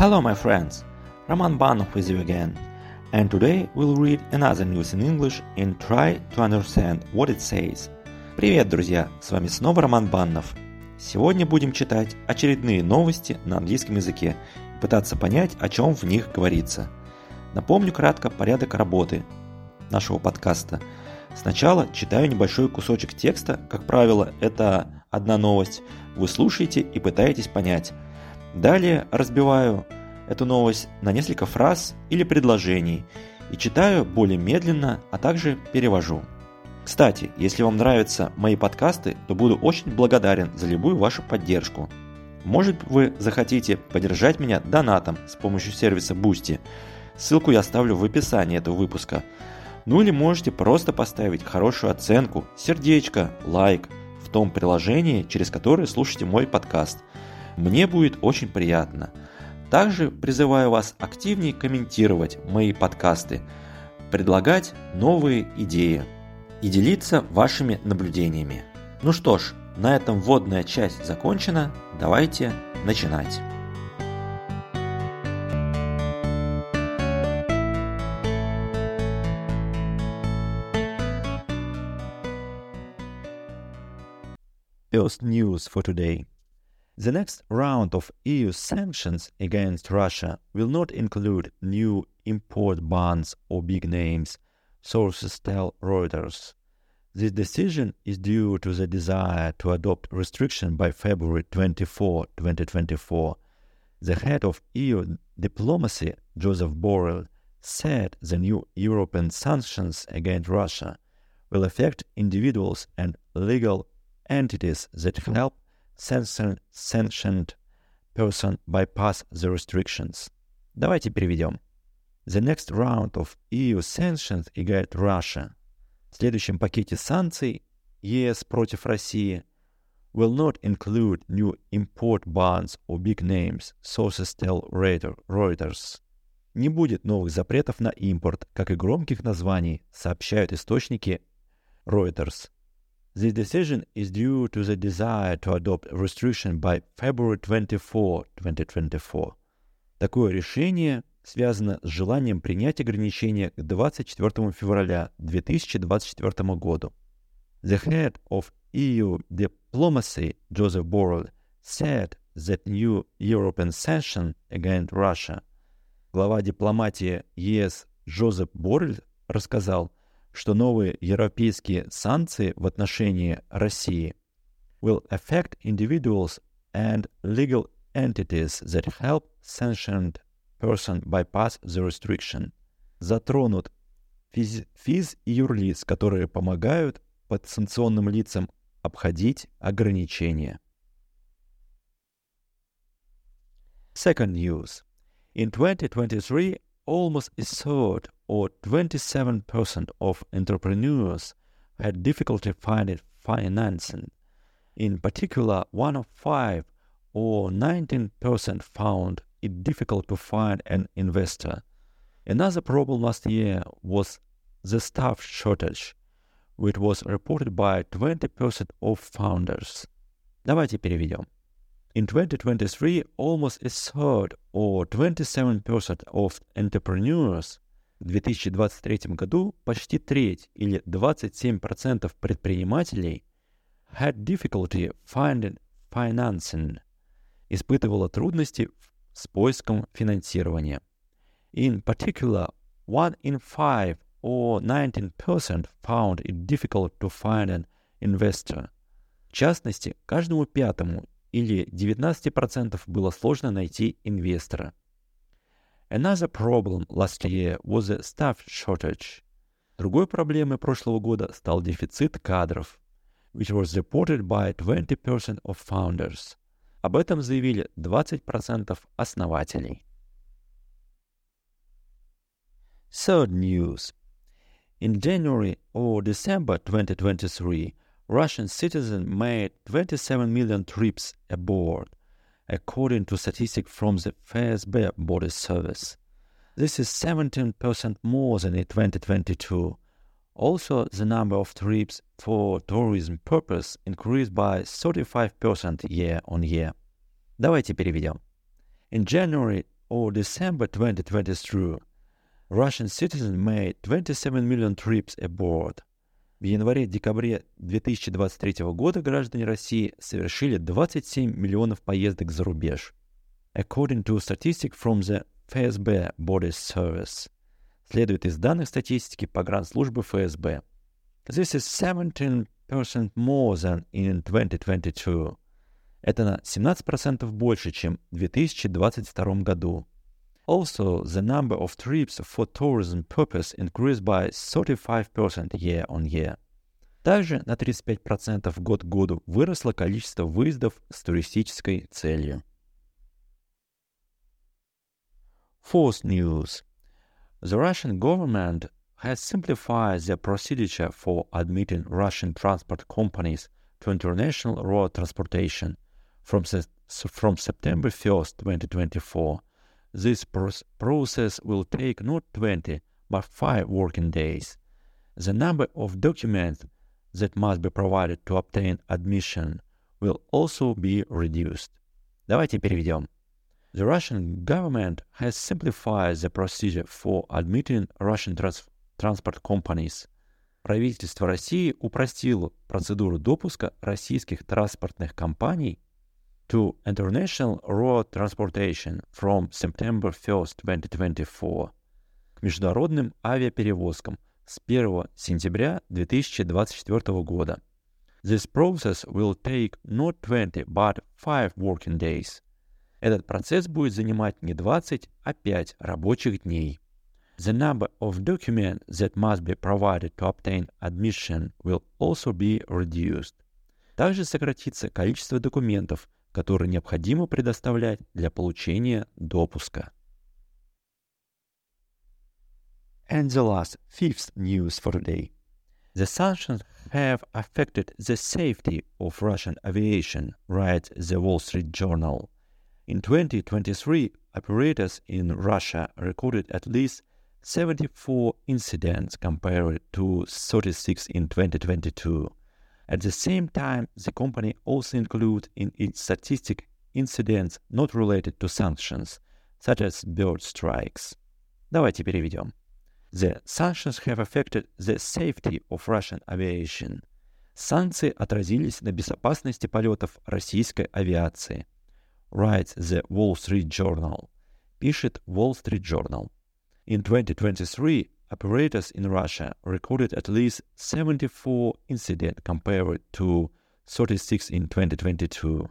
Hello, my friends! Roman Banov with you again, and today we'll read another news in English and try to understand what it says. Привет, друзья! С вами снова Роман Баннов. Сегодня будем читать очередные новости на английском языке и пытаться понять, о чем в них говорится. Напомню кратко порядок работы нашего подкаста. Сначала читаю небольшой кусочек текста, как правило, это одна новость. Вы слушаете и пытаетесь понять – Далее разбиваю эту новость на несколько фраз или предложений и читаю более медленно, а также перевожу. Кстати, если вам нравятся мои подкасты, то буду очень благодарен за любую вашу поддержку. Может вы захотите поддержать меня донатом с помощью сервиса Boosty. Ссылку я оставлю в описании этого выпуска. Ну или можете просто поставить хорошую оценку, сердечко, лайк в том приложении, через которое слушаете мой подкаст – мне будет очень приятно. Также призываю вас активнее комментировать мои подкасты, предлагать новые идеи и делиться вашими наблюдениями. Ну что ж, на этом вводная часть закончена. Давайте начинать. First news for today. The next round of EU sanctions against Russia will not include new import bans or big names, sources tell Reuters. This decision is due to the desire to adopt restriction by February 24, 2024. The head of EU diplomacy, Josep Borrell, said the new European sanctions against Russia will affect individuals and legal entities that help sanctioned person bypass the restrictions. Давайте переведем. The next round of EU sanctions against Russia. В следующем пакете санкций ЕС против России will not include new import bans or big names, sources tell Reuters. Не будет новых запретов на импорт, как и громких названий, сообщают источники Reuters. The decision is due to the desire to adopt restriction by February 24, 2024. Такое решение связано с желанием принять ограничения к 24 февраля 2024 году. The head of EU diplomacy, Joseph Borrell, said that new European sanction against Russia. Глава дипломатии ЕС Жозеп Боррель рассказал, что новые европейские санкции в отношении России will affect individuals and legal entities that help sanctioned person bypass the restriction. Затронут физ, физ и юрлиц, которые помогают подсанкционным лицам обходить ограничения. Second news. In 2023, almost a third or 27% of entrepreneurs had difficulty finding financing. In particular, one of five or 19% found it difficult to find an investor. Another problem last year was the staff shortage, which was reported by 20% of founders. Давайте переведем. In 2023, almost a third or 27% of entrepreneurs в 2023 году почти треть или 27% предпринимателей had difficulty finding financing, испытывала трудности с поиском финансирования. In particular, one in five or 19% found it difficult to find an investor. В частности, каждому пятому или 19% было сложно найти инвестора. Another problem last year was a staff shortage. Другой проблемой прошлого года стал дефицит кадров, which was reported by 20% of founders. Об этом заявили 20% основателей. Third news. In January or December 2023, Russian citizens made 27 million trips abroad, according to statistics from the FSB Border Service. This is 17% more than in 2022. Also, the number of trips for tourism purpose increased by 35% year on year. Давайте переведем. In January or December 2023, Russian citizens made 27 million trips abroad. В январе-декабре 2023 года граждане России совершили 27 миллионов поездок за рубеж. According to statistics from the FSB Body Service. Следует из данных статистики погранслужбы ФСБ. This is 17% more than in 2022. Это на 17% больше, чем в 2022 году. Also, the number of trips for tourism purpose increased by 35% year on year. Также на 35% год к году выросло количество выездов с туристической целью. Fourth news. The Russian government has simplified the procedure for admitting Russian transport companies to international road transportation from, from September 1st, 2024 this process will take not 20, but 5 working days. The number of documents that must be provided to obtain admission will also be reduced. Давайте переведем. The Russian government has simplified the procedure for admitting Russian trans transport companies. Правительство России упростило процедуру допуска российских транспортных компаний to international road transportation from September 1st, 2024 к международным авиаперевозкам с 1 сентября 2024 года. This process will take not 20, but 5 working days. Этот процесс будет занимать не 20, а 5 рабочих дней. The number of documents that must be provided to obtain admission will also be reduced. Также сократится количество документов, который необходимо предоставлять для получения допуска. And the last, fifth news for today. The sanctions have affected the safety of Russian aviation, writes the Wall Street Journal. In 2023, operators in Russia recorded at least 74 incidents compared to 36 in 2022. At the same time, the company also includes in its statistic incidents not related to sanctions, such as bird strikes. Давайте переведем. The sanctions have affected the safety of Russian aviation. Санкции отразились на безопасности полетов российской авиации. Writes the Wall Street Journal. Пишет Wall Street Journal. In 2023, operators in Russia recorded at least 74 incidents compared to 36 in 2022.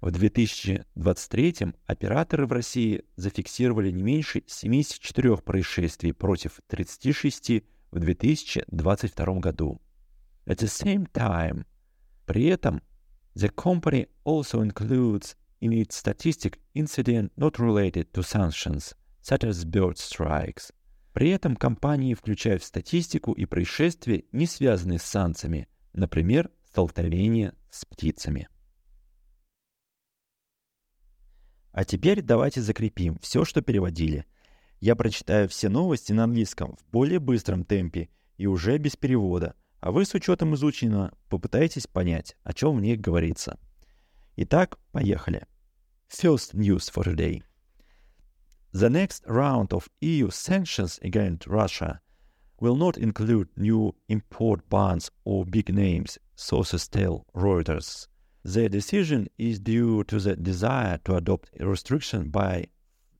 В 2023 операторы в России зафиксировали не меньше 74 происшествий против 36 в 2022 году. At the same time, при этом, the company also includes in its statistic incident not related to sanctions, such as bird strikes. При этом компании включают в статистику и происшествия, не связанные с санкциями, например, столкновение с птицами. А теперь давайте закрепим все, что переводили. Я прочитаю все новости на английском в более быстром темпе и уже без перевода, а вы с учетом изученного попытайтесь понять, о чем в них говорится. Итак, поехали. First news for today. The next round of EU sanctions against Russia will not include new import bans or big names, sources tell Reuters. The decision is due to the desire to adopt a restriction by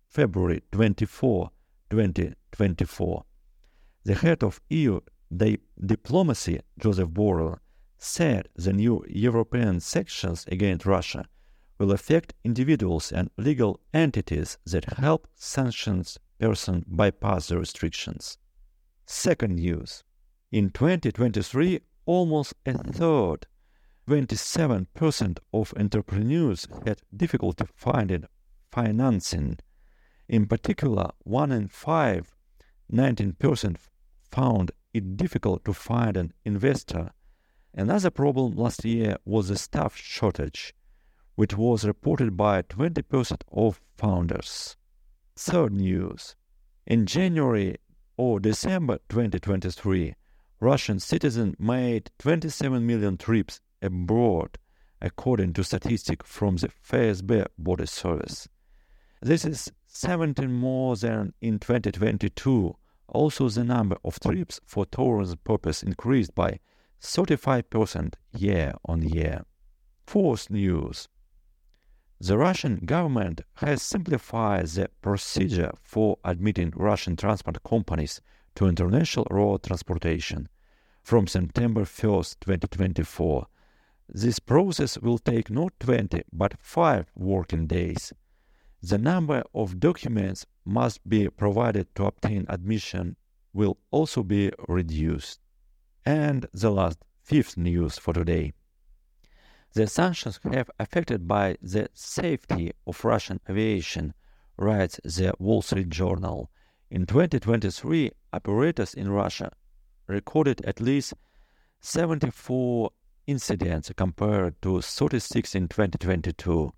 February 24, 2024. The head of EU di- diplomacy, Josep Borrell, said the new European sanctions against Russia will affect individuals and legal entities that help sanctions person bypass the restrictions. Second news. In 2023, almost a third, 27% of entrepreneurs had difficulty finding financing. In particular, one in five, 19% found it difficult to find an investor. Another problem last year was the staff shortage which was reported by 20% of founders. Third news. In January or December 2023, Russian citizens made 27 million trips abroad, according to statistics from the FSB Border Service. This is 17 more than in 2022. Also, the number of trips for tourism purpose increased by 35% year on year. Fourth news. The Russian government has simplified the procedure for admitting Russian transport companies to international road transportation from September 1st, 2024. This process will take not 20 but 5 working days. The number of documents must be provided to obtain admission will also be reduced. And the last fifth news for today. The sanctions have affected by the safety of Russian aviation, writes the Wall Street Journal. In 2023, operators in Russia recorded at least 74 incidents compared to 36 in 2022.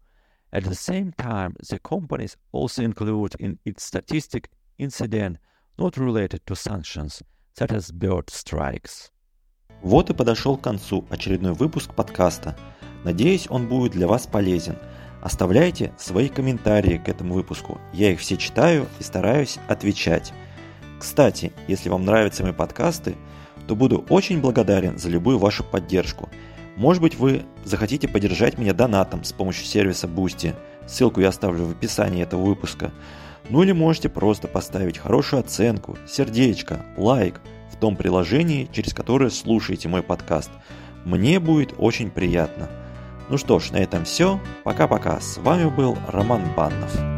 At the same time, the companies also include in its statistic incident not related to sanctions, such as bird strikes. Вот и подошел к концу очередной выпуск подкаста. Надеюсь, он будет для вас полезен. Оставляйте свои комментарии к этому выпуску. Я их все читаю и стараюсь отвечать. Кстати, если вам нравятся мои подкасты, то буду очень благодарен за любую вашу поддержку. Может быть, вы захотите поддержать меня донатом с помощью сервиса Boosty. Ссылку я оставлю в описании этого выпуска. Ну или можете просто поставить хорошую оценку, сердечко, лайк в том приложении, через которое слушаете мой подкаст. Мне будет очень приятно. Ну что ж, на этом все. Пока-пока. С вами был Роман Баннов.